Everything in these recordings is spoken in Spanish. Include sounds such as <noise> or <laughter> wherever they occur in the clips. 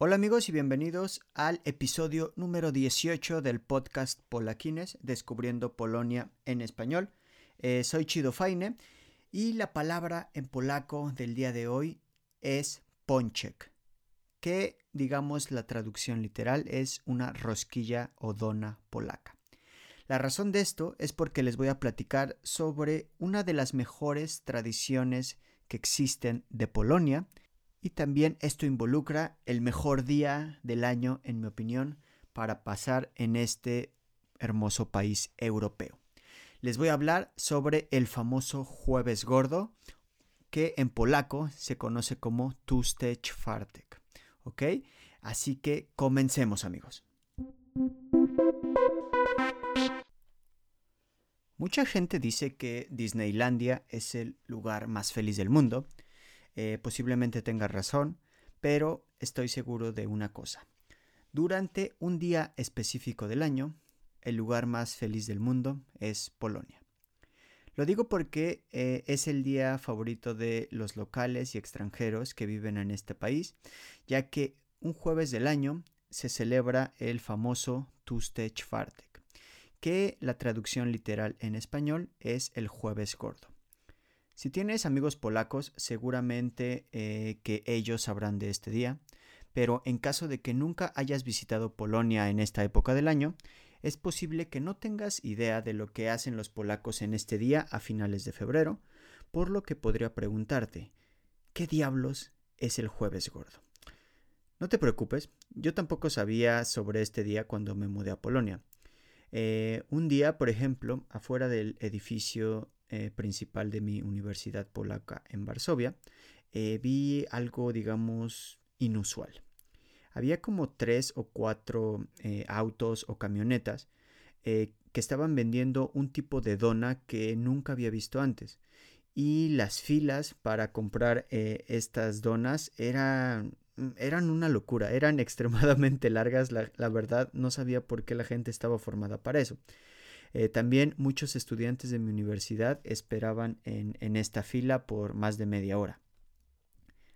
Hola amigos y bienvenidos al episodio número 18 del podcast Polaquines, Descubriendo Polonia en español. Eh, soy Chido Faine y la palabra en polaco del día de hoy es ponchek, que digamos la traducción literal es una rosquilla o dona polaca. La razón de esto es porque les voy a platicar sobre una de las mejores tradiciones que existen de Polonia y también esto involucra el mejor día del año, en mi opinión, para pasar en este hermoso país europeo les voy a hablar sobre el famoso jueves gordo, que en polaco se conoce como Tuesday Czwartek. ¿Ok? Así que comencemos amigos. Mucha gente dice que Disneylandia es el lugar más feliz del mundo. Eh, posiblemente tenga razón, pero estoy seguro de una cosa. Durante un día específico del año, el lugar más feliz del mundo es Polonia. Lo digo porque eh, es el día favorito de los locales y extranjeros que viven en este país, ya que un jueves del año se celebra el famoso Tuste Czwartek, que la traducción literal en español es el jueves gordo. Si tienes amigos polacos, seguramente eh, que ellos sabrán de este día, pero en caso de que nunca hayas visitado Polonia en esta época del año, es posible que no tengas idea de lo que hacen los polacos en este día a finales de febrero, por lo que podría preguntarte, ¿qué diablos es el jueves gordo? No te preocupes, yo tampoco sabía sobre este día cuando me mudé a Polonia. Eh, un día, por ejemplo, afuera del edificio eh, principal de mi universidad polaca en Varsovia, eh, vi algo, digamos, inusual había como tres o cuatro eh, autos o camionetas que estaban vendiendo un tipo de dona que nunca había visto antes. Y las filas para comprar estas donas eran, eran una locura, eran <laughs> extremadamente largas, la, verdad no sabía por qué la gente estaba formada para eso. También muchos estudiantes de mi universidad esperaban en, esta fila por más de media hora.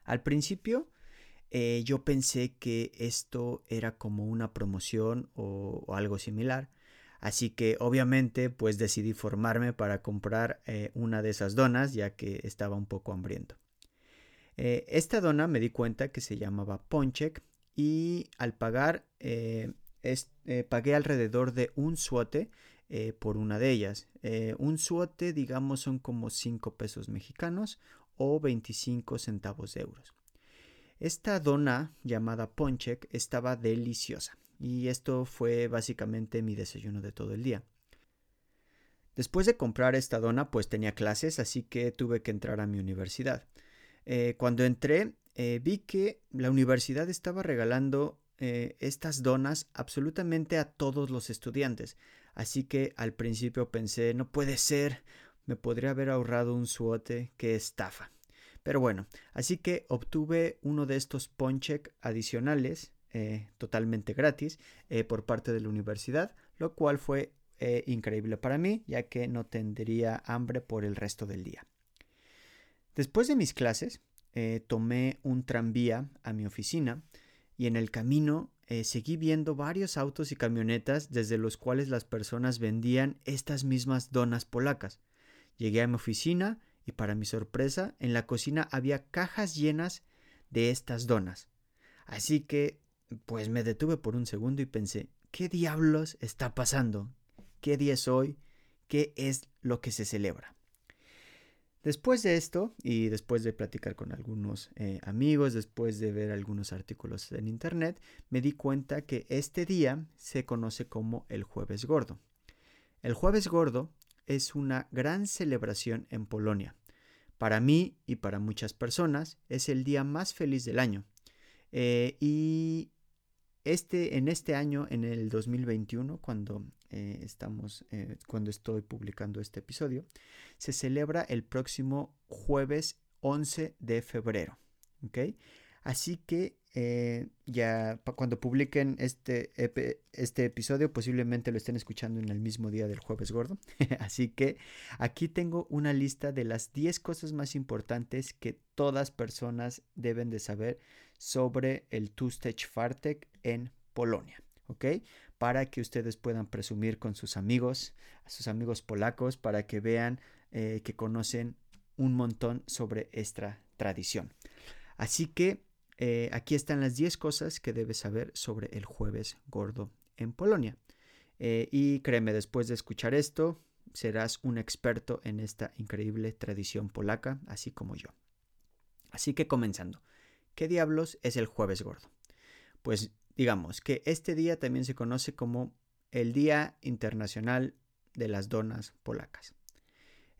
Al principio eh, yo pensé que esto era como una promoción o, algo similar. Así que obviamente pues decidí formarme para comprar eh, una de esas donas ya que estaba un poco hambriento. Eh, esta dona me di cuenta que se llamaba Ponchek y al pagar pagué alrededor de un suote por una de ellas. un suote digamos son como 5 pesos mexicanos o 25 centavos de euros. Esta dona llamada ponchek estaba deliciosa y esto fue básicamente mi desayuno de todo el día. Después de comprar esta dona pues tenía clases así que tuve que entrar a mi universidad. Eh, cuando entré eh, vi que la universidad estaba regalando eh, estas donas absolutamente a todos los estudiantes. Así que al principio pensé, no puede ser, me podría haber ahorrado un suote, qué estafa. Pero bueno, así que obtuve uno de estos ponchek adicionales eh, totalmente gratis eh, por parte de la universidad, lo cual fue eh, increíble para mí, ya que no tendría hambre por el resto del día. Después de mis clases, tomé un tranvía a mi oficina y en el camino seguí viendo varios autos y camionetas desde los cuales las personas vendían estas mismas donas polacas. Llegué a mi oficina y para mi sorpresa, en la cocina había cajas llenas de estas donas. Así que, pues me detuve por un segundo y pensé, ¿qué diablos está pasando? ¿Qué día es hoy? ¿Qué es lo que se celebra? Después de esto, y después de platicar con algunos eh, amigos, después de ver algunos artículos en internet, me di cuenta que este día se conoce como el jueves gordo. El jueves gordo es una gran celebración en Polonia. Para mí y para muchas personas es el día más feliz del año. Eh, y este, en este año, en el 2021, cuando, eh, estamos, eh, cuando estoy publicando este episodio, se celebra el próximo jueves 11 de febrero. Así que eh, ya cuando publiquen este, este episodio posiblemente lo estén escuchando en el mismo día del jueves gordo. <laughs> Así que aquí tengo una lista de las 10 cosas más importantes que todas personas deben de saber sobre el Two-Stage Fartek en Polonia. Para que ustedes puedan presumir con sus amigos, a sus amigos polacos, para que vean eh, que conocen un montón sobre esta tradición. Así que eh, aquí están las 10 cosas que debes saber sobre el jueves gordo en Polonia. Eh, y créeme, después de escuchar esto, serás un experto en esta increíble tradición polaca, así como yo. Así que comenzando. ¿Qué diablos es el jueves gordo? Pues digamos que este día también se conoce como el Día Internacional de las Donas Polacas.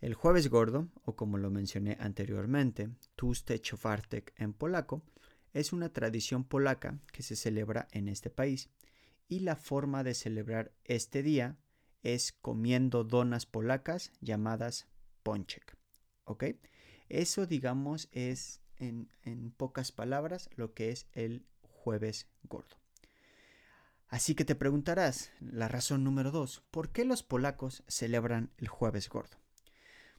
El jueves gordo, o como lo mencioné anteriormente, Tuste Czwartek en polaco, es una tradición polaca que se celebra en este país y la forma de celebrar este día es comiendo donas polacas llamadas ponchek. ¿Ok? Eso digamos es en, pocas palabras lo que es el jueves gordo. Así que te preguntarás, la razón número dos, ¿por qué los polacos celebran el jueves gordo?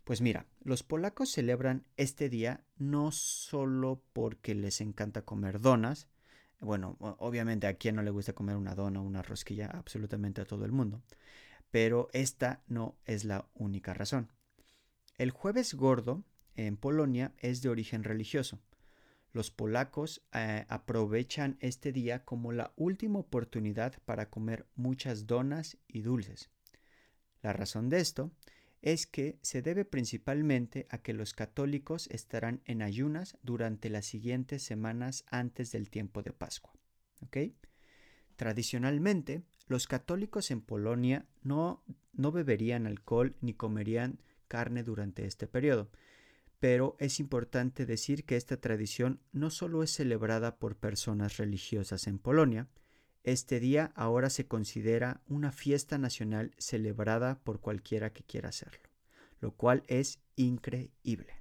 Pues mira, los polacos celebran este día no solo porque les encanta comer donas, bueno, obviamente a quien no le gusta comer una dona o una rosquilla, absolutamente a todo el mundo, pero esta no es la única razón. El jueves gordo en Polonia es de origen religioso. Los polacos eh, aprovechan este día como la última oportunidad para comer muchas donas y dulces. La razón de esto es que se debe principalmente a que los católicos estarán en ayunas durante las siguientes semanas antes del tiempo de Pascua. Tradicionalmente, los católicos en Polonia no, no beberían alcohol ni comerían carne durante este periodo, pero es importante decir que esta tradición no solo es celebrada por personas religiosas en Polonia, este día ahora se considera una fiesta nacional celebrada por cualquiera que quiera hacerlo, lo cual es increíble.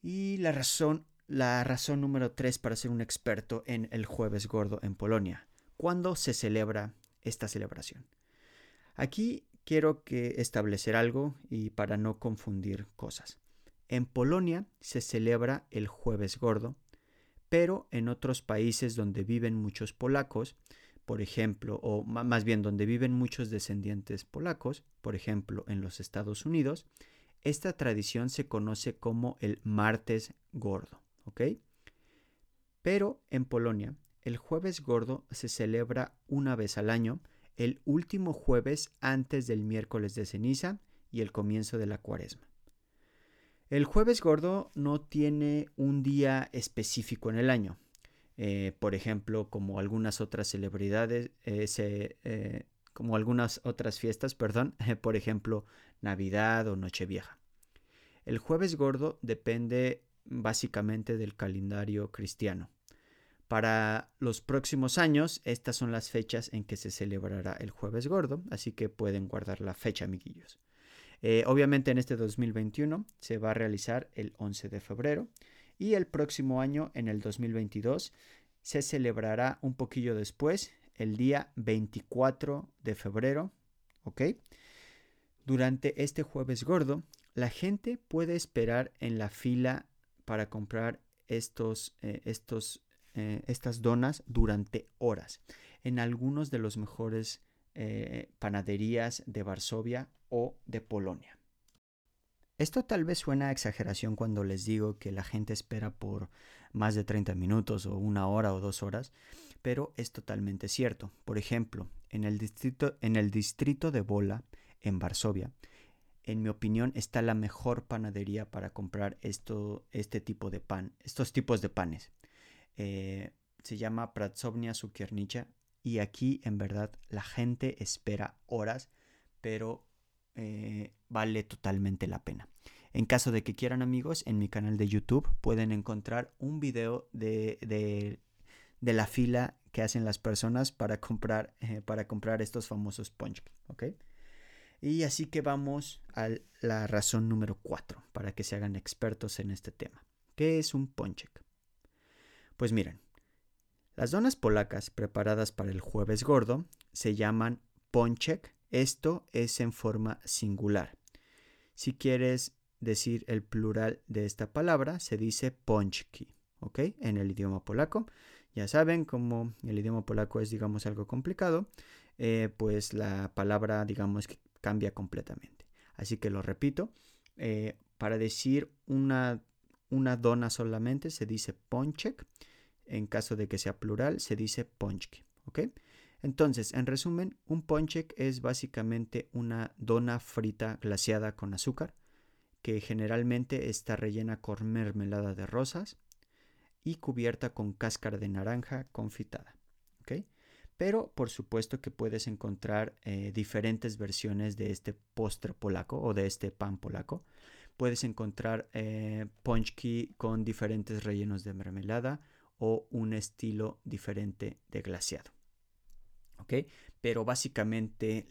Y la razón, la razón número tres para ser un experto en el jueves gordo en Polonia. ¿Cuándo se celebra esta celebración? Aquí quiero que establecer algo y para no confundir cosas. En Polonia se celebra el jueves gordo, pero en otros países donde viven muchos polacos, por ejemplo, o más bien donde viven muchos descendientes polacos, por ejemplo, en los Estados Unidos, esta tradición se conoce como el martes gordo, ¿ok? Pero en Polonia, el jueves gordo se celebra una vez al año, el último jueves antes del miércoles de ceniza y el comienzo de la cuaresma. El jueves gordo no tiene un día específico en el año. Eh, por ejemplo, como algunas otras celebridades, eh, eh, como algunas otras fiestas, perdón, <laughs> por ejemplo, Navidad o Nochevieja. El jueves gordo depende básicamente del calendario cristiano. Para los próximos años, estas son las fechas en que se celebrará el jueves gordo, así que pueden guardar la fecha, amiguillos. Eh, obviamente en este 2021 se va a realizar el 11 de febrero y el próximo año, en el 2022, se celebrará un poquillo después, el día 24 de febrero, ¿ok? Durante este jueves gordo, la gente puede esperar en la fila para comprar estos, eh, estos, eh, estas donas durante horas en algunos de los mejores panaderías de Varsovia o de Polonia. Esto tal vez suena a exageración cuando les digo que la gente espera por más de 30 minutos o una hora o dos horas, pero es totalmente cierto. Por ejemplo, en el distrito, en el distrito de Bola, en Varsovia, en mi opinión, está la mejor panadería para comprar esto, este tipo de pan, estos tipos de panes. Eh, se llama Pratsovnia Sukiernicha y aquí en verdad la gente espera horas, pero eh, vale totalmente la pena. En caso de que quieran amigos, en mi canal de YouTube pueden encontrar un video de, de, la fila que hacen las personas para comprar, eh, para comprar estos famosos ponchki, ¿ok? Y así que vamos a la razón número 4 para que se hagan expertos en este tema. ¿Qué es un ponchek? Pues miren, las donas polacas preparadas para el jueves gordo se llaman ponchek. Esto es en forma singular. Si quieres decir el plural de esta palabra, se dice ponchki, ¿ok? En el idioma polaco. Ya saben, como el idioma polaco es, digamos, algo complicado, eh, pues la palabra, digamos, cambia completamente. Así que lo repito, eh, para decir una, una dona solamente se dice ponchek en caso de que sea plural, se dice ponchki. ¿Ok? Entonces, en resumen, un ponchek es básicamente una dona frita glaseada con azúcar, que generalmente está rellena con mermelada de rosas y cubierta con cáscara de naranja confitada. ¿Ok? Pero por supuesto que puedes encontrar eh, diferentes versiones de este postre polaco o de este pan polaco. Puedes encontrar eh, ponchki con diferentes rellenos de mermelada o un estilo diferente de glaseado. Pero básicamente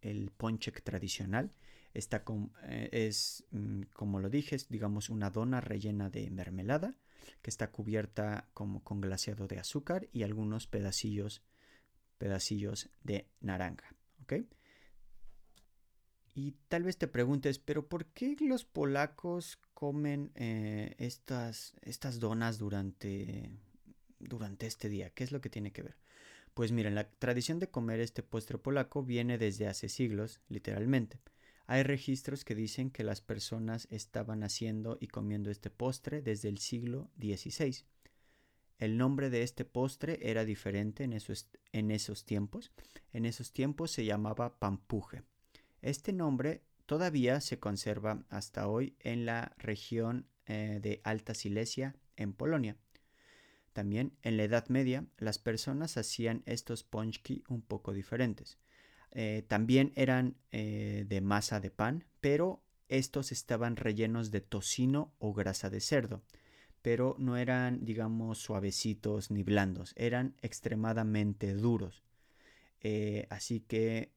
el, ponchek tradicional está eh, es, mm, como lo dije, digamos una dona rellena de mermelada que está cubierta como con glaseado de azúcar y algunos pedacillos, pedacillos de naranja. ¿Ok? Y tal vez te preguntes, pero ¿por qué los polacos comen eh, estas, estas donas durante, durante este día? ¿Qué es lo que tiene que ver? Pues miren, la tradición de comer este postre polaco viene desde hace siglos, literalmente. Hay registros que dicen que las personas estaban haciendo y comiendo este postre desde el siglo XVI. El nombre de este postre era diferente en esos, tiempos. En esos tiempos se llamaba pampuje. Este nombre todavía se conserva hasta hoy en la región eh, de Alta Silesia, en Polonia. También en la Edad Media las personas hacían estos ponchki un poco diferentes. Eh, también eran eh, de masa de pan, pero estos estaban rellenos de tocino o grasa de cerdo, pero no eran, digamos, suavecitos ni blandos, eran extremadamente duros. Eh, así que,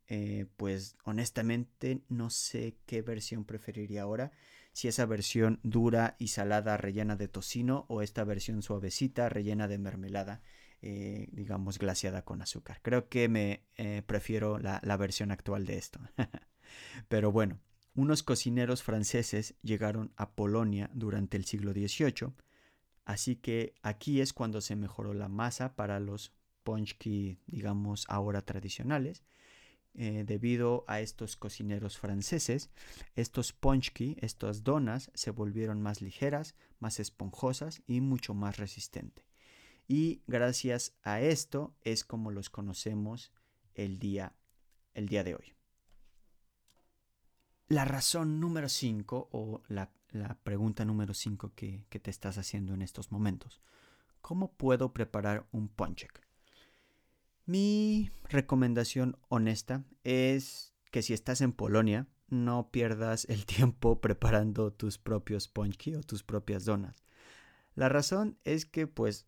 pues honestamente no sé qué versión preferiría ahora. Si esa versión dura y salada rellena de tocino o esta versión suavecita rellena de mermelada, eh, digamos, glaciada con azúcar. Creo que me prefiero la, la versión actual de esto. <laughs> Pero bueno, unos cocineros franceses llegaron a Polonia durante el siglo XVIII, así que aquí es cuando se mejoró la masa para los ponchki, digamos, ahora tradicionales. Eh, debido a estos cocineros franceses, estos ponchki, estas donas, se volvieron más ligeras, más esponjosas y mucho más resistentes. Y gracias a esto es como los conocemos el día, el día de hoy. La razón número 5 o la, pregunta número 5 que, que, te estás haciendo en estos momentos. ¿Cómo puedo preparar un ponchek? Mi recomendación honesta es que si estás en Polonia, no pierdas el <laughs> tiempo preparando tus propios ponchki o tus propias donas. La razón es que pues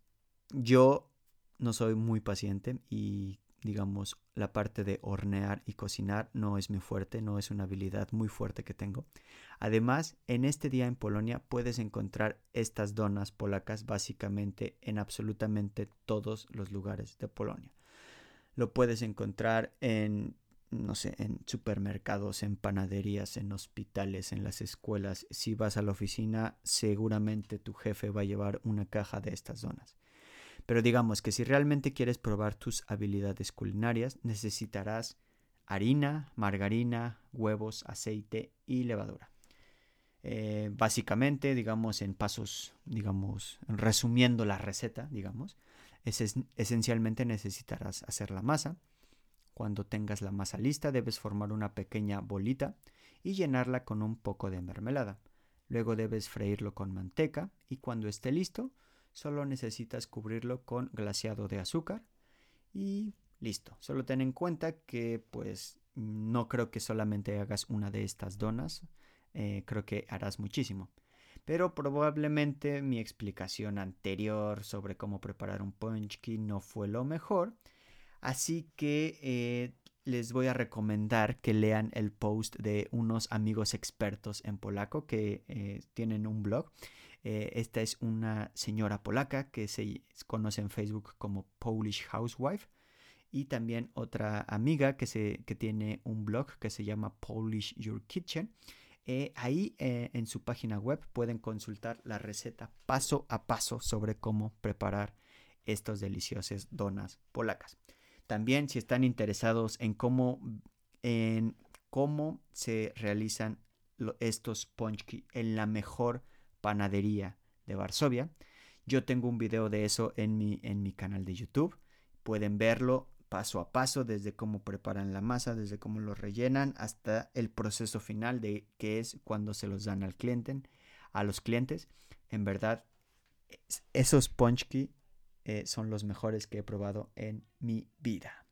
yo no soy muy paciente y digamos la parte de hornear y cocinar no es muy fuerte, no es una habilidad muy fuerte que tengo. Además, en este día en Polonia puedes encontrar estas donas polacas básicamente en absolutamente todos los lugares de Polonia. Lo puedes encontrar en, no sé, en supermercados, en panaderías, en hospitales, en las escuelas. Si vas a la oficina, seguramente tu jefe va a llevar una caja de estas donas. Pero digamos que si realmente quieres probar tus habilidades culinarias, necesitarás harina, margarina, huevos, aceite y levadura. Eh, básicamente, digamos, en pasos, digamos, resumiendo la receta, digamos, esencialmente necesitarás hacer la masa. Cuando tengas la masa lista debes formar una pequeña bolita y llenarla con un poco de mermelada. Luego debes freírlo con manteca y cuando esté listo solo necesitas cubrirlo con glaseado de azúcar y listo. Solo ten en cuenta que pues no creo que solamente hagas una de estas donas, eh, creo que harás muchísimo. Pero probablemente mi explicación anterior sobre cómo preparar un ponchki no fue lo mejor. Así que eh, les voy a recomendar que lean el post de unos amigos expertos en polaco que eh, tienen un blog. Eh, esta es una señora polaca que se conoce en Facebook como Polish Housewife y también otra amiga que, se, que tiene un blog que se llama Polish Your Kitchen. Eh, ahí en su página web pueden consultar la receta paso a paso sobre cómo preparar estos deliciosos donas polacas. También si están interesados en cómo, en cómo se realizan estos ponchki en la mejor panadería de Varsovia, yo tengo un video de eso en mi, en mi canal de YouTube. Pueden verlo paso a paso, desde cómo preparan la masa, desde cómo lo rellenan, hasta el proceso final de que es cuando se los dan al cliente, a los clientes. En verdad, esos ponchki eh, son los mejores que he probado en mi vida.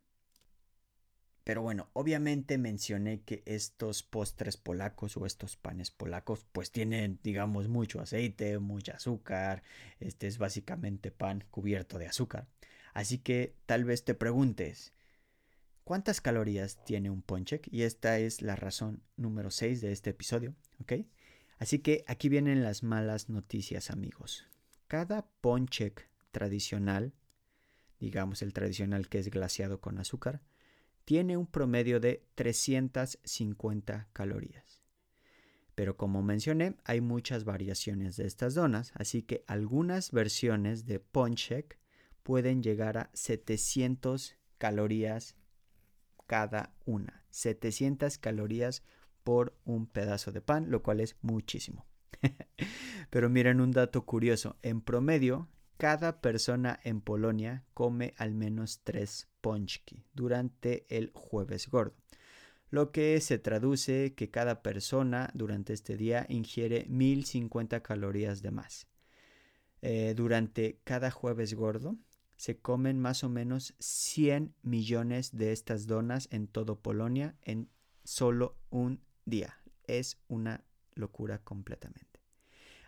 Pero bueno, obviamente mencioné que estos postres polacos o estos panes polacos pues tienen digamos mucho aceite, mucho azúcar, este es básicamente pan cubierto de azúcar. Así que tal vez te preguntes, ¿cuántas calorías tiene un ponchek? Y esta es la razón número 6 de este episodio, ¿ok? Así que aquí vienen las malas noticias amigos. Cada ponchek tradicional, digamos el tradicional que es glaciado con azúcar, tiene un promedio de 350 calorías. Pero como mencioné, hay muchas variaciones de estas donas, así que algunas versiones de Ponchek pueden llegar a 700 calorías cada una. 700 calorías por un pedazo de pan, lo cual es muchísimo. <laughs> Pero miren un dato curioso. En promedio, cada persona en Polonia come al menos tres ponchki durante el jueves gordo, lo que se traduce que cada persona durante este día ingiere 1050 calorías de más. Eh, durante cada jueves gordo se comen más o menos 100 millones de estas donas en todo Polonia en solo un día. Es una locura completamente.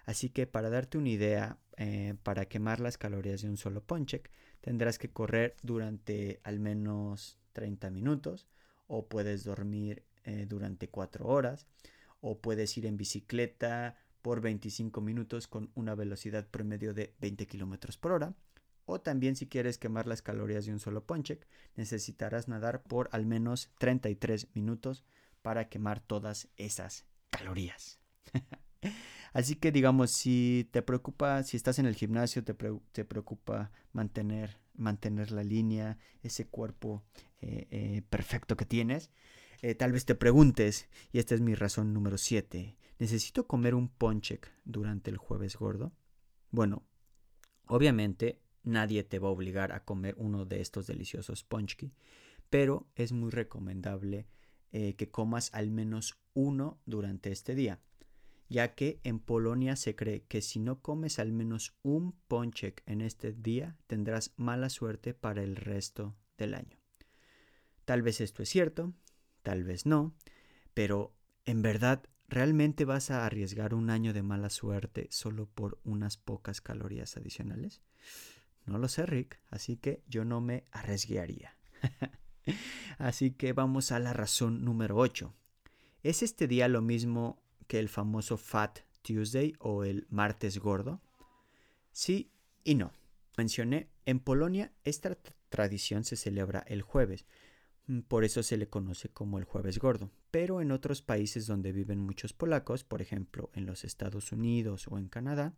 Así que para darte una idea, eh, para quemar las calorías de un solo ponchek, tendrás que correr durante al menos 30 minutos o puedes dormir eh, durante 4 horas o puedes ir en bicicleta por 25 minutos con una velocidad promedio de 20 kilómetros por hora. O también si quieres quemar las calorías de un solo ponchek, necesitarás nadar por al menos 33 minutos para quemar todas esas calorías. <laughs> Así que digamos, si te preocupa, si estás en el gimnasio, te, preocupa mantener, mantener la línea, ese cuerpo eh, eh, perfecto que tienes, eh, tal vez te preguntes, y esta es mi razón número 7, ¿necesito comer un ponchek durante el jueves gordo? Bueno, obviamente nadie te va a obligar a comer uno de estos deliciosos ponchki, pero es muy recomendable que comas al menos uno durante este día ya que en Polonia se cree que si no comes al menos un ponchek en este día tendrás mala suerte para el resto del año. Tal vez esto es cierto, tal vez no, pero en verdad ¿realmente vas a arriesgar un año de mala suerte solo por unas pocas calorías adicionales? No lo sé, Rick, así que yo no me arriesgaría. <laughs> así que vamos a la razón número 8. ¿Es este día lo mismo que el famoso Fat Tuesday o el martes gordo? Sí y no. Mencioné, en Polonia esta tradición se celebra el jueves, mm, por eso se le conoce como el jueves gordo, pero en otros países donde viven muchos polacos, por ejemplo en los Estados Unidos o en Canadá,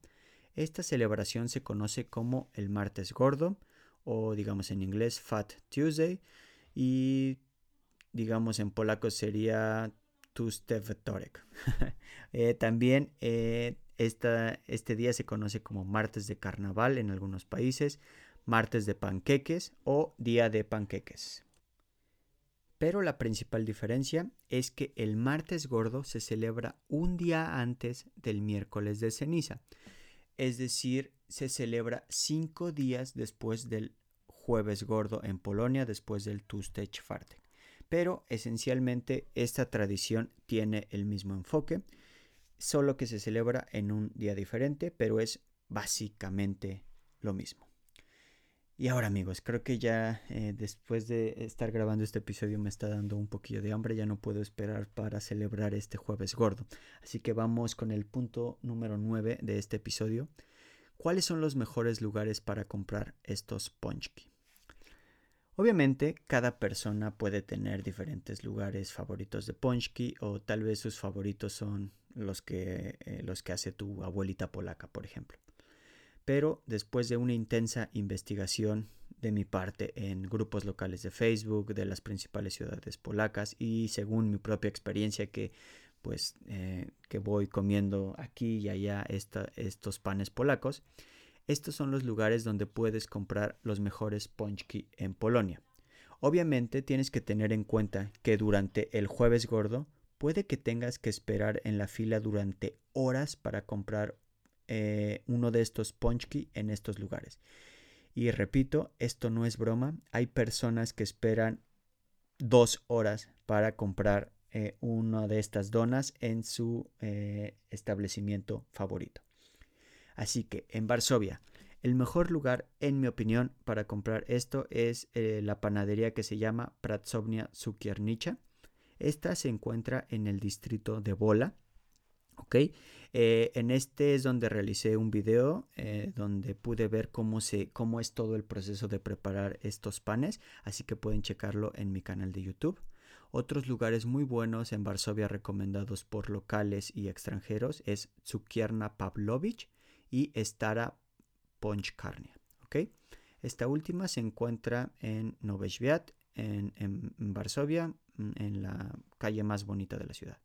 esta celebración se conoce como el martes gordo o digamos en inglés Fat Tuesday y digamos en polaco sería <laughs> eh, también eh, este día se conoce como martes de carnaval en algunos países, martes de panqueques o día de panqueques. Pero la principal diferencia es que el martes gordo se celebra un día antes del miércoles de ceniza, es decir, se celebra cinco días después del jueves gordo en Polonia, después del Tuesday pero esencialmente esta tradición tiene el mismo enfoque. solo que se celebra en un día diferente, pero es básicamente lo mismo. Y ahora amigos, creo que ya eh, después de estar grabando este episodio me está dando un poquillo de hambre, ya no puedo esperar para celebrar este jueves gordo. Así que vamos con el punto número 9 de este episodio. ¿Cuáles son los mejores lugares para comprar estos ponchki? Obviamente, cada persona puede tener diferentes lugares favoritos de ponchki o tal vez sus favoritos son los que, eh, los que hace tu abuelita polaca, por ejemplo pero después de una intensa investigación de mi parte en grupos locales de Facebook de las principales ciudades polacas y según mi propia experiencia que pues eh, que voy comiendo aquí y allá estos panes polacos, estos son los lugares donde puedes comprar los mejores ponchki en Polonia. Obviamente tienes que tener en cuenta que durante el jueves gordo puede que tengas que esperar en la fila durante horas para comprar eh, uno de estos ponchki en estos lugares. Y repito, esto no es broma. Hay personas que esperan dos horas para comprar eh, una de estas donas en su eh, establecimiento favorito. Así que en Varsovia, el mejor lugar, en mi opinión, para comprar esto es la panadería que se llama Pratsovnia Cukiernicza. Esta se encuentra en el distrito de Bola ¿ok? Eh, en este es donde realicé un video eh, donde pude ver cómo, se, cómo es todo el proceso de preparar estos panes, así que pueden checarlo en mi canal de YouTube. Otros lugares muy buenos en Varsovia recomendados por locales y extranjeros es Cukierna Pavlovich y Stara Ponchkarnia, ¿ok? Esta última se encuentra en Nowy en, en Varsovia, en la calle más bonita de la ciudad.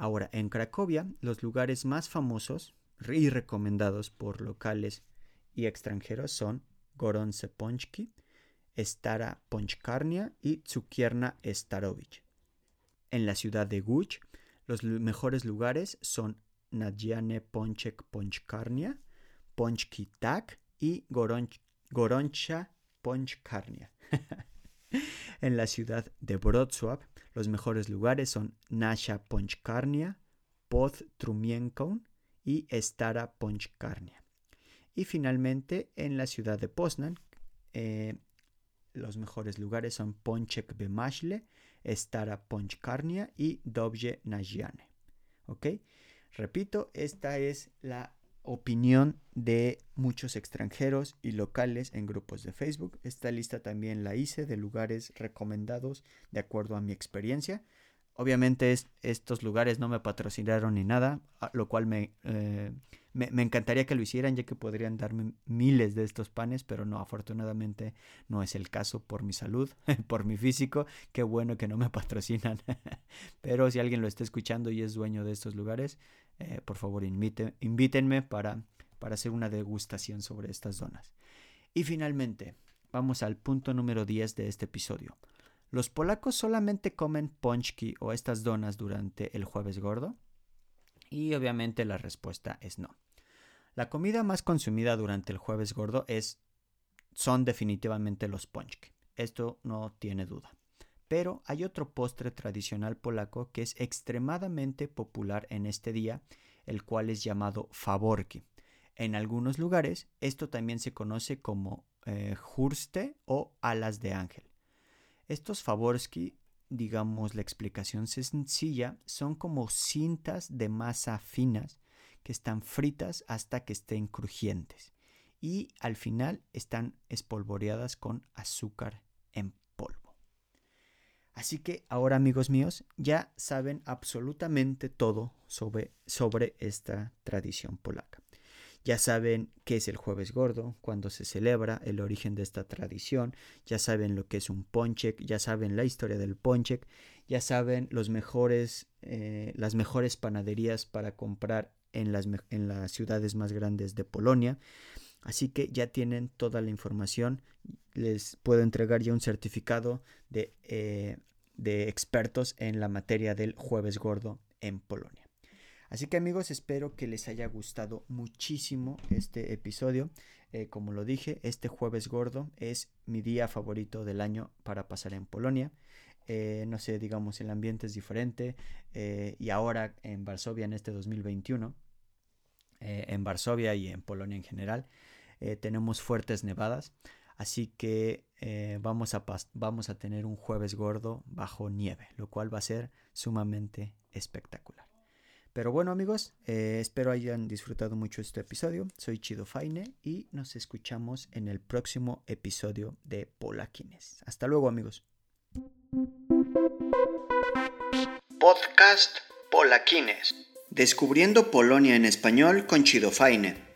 Ahora, en Cracovia, los lugares más famosos y recomendados por locales y extranjeros son Goronce Ponchki, Stara Ponchkarnia y Cukierna Starowicz. En la ciudad de Guch, los mejores lugares son Nadjane Ponchek Ponchkarnia, Ponchki Tak y Goroncha Ponchkarnia. <laughs> en la ciudad de Wrocław, los mejores lugares son Nasha Ponchkarnia, Pod Trumienkon y Stara Ponchkarnia. Y finalmente en la ciudad de Poznan, eh, los mejores lugares son Ponchek Bemashle, Stara Ponchkarnia y Dobje Najiane. ¿Ok? Repito, esta es la opinión de muchos extranjeros y locales en grupos de Facebook. Esta lista también la hice de lugares recomendados de acuerdo a mi experiencia. Obviamente estos lugares no me patrocinaron ni nada, lo cual eh, me, me, encantaría que lo hicieran ya que podrían darme miles de estos panes, pero no, afortunadamente no es el caso por mi salud, <laughs> por mi físico. Qué bueno que no me <laughs> patrocinan. pero si alguien lo está escuchando y es dueño de estos lugares, eh, por favor invítenme para, para hacer una degustación sobre estas donas. Y finalmente, vamos al punto número 10 de este episodio. ¿Los polacos solamente comen ponchki o estas donas durante el jueves gordo? Y obviamente la respuesta es no. La comida más consumida durante el jueves gordo es son definitivamente los ponchki. Esto no tiene duda. Pero hay otro postre tradicional polaco que es extremadamente popular en este día, el cual es llamado favorki. En algunos lugares esto también se conoce como eh, jurste o alas de ángel. Estos favorski, digamos la explicación sencilla, son como cintas de masa finas que están fritas hasta que estén crujientes y al final están espolvoreadas con azúcar en Así que ahora amigos míos ya saben absolutamente todo sobre, sobre esta tradición polaca. Ya saben qué es el jueves gordo, cuándo se celebra, el origen de esta tradición, ya saben lo que es un ponchek, ya saben la historia del ponchek, ya saben los mejores, eh, las mejores panaderías para comprar en las, ciudades más grandes de Polonia. Así que ya tienen toda la información. Les puedo entregar ya un certificado de eh, de expertos en la materia del jueves gordo en Polonia. Así que amigos, espero que les haya gustado muchísimo este episodio. Eh, como lo dije, este jueves gordo es mi día favorito del año para pasar en Polonia. eh, no sé, digamos, el ambiente es diferente eh, y ahora en Varsovia en este 2021, eh, en Varsovia y en Polonia en general, tenemos fuertes nevadas, así que vamos, a vamos a tener un jueves gordo bajo nieve, lo cual va a ser sumamente espectacular. Pero bueno amigos, espero hayan disfrutado mucho este episodio. Soy Chido Faine y nos escuchamos en el próximo episodio de Polaquines. Hasta luego amigos. Podcast Polaquines. Descubriendo Polonia en español con Chido Faine.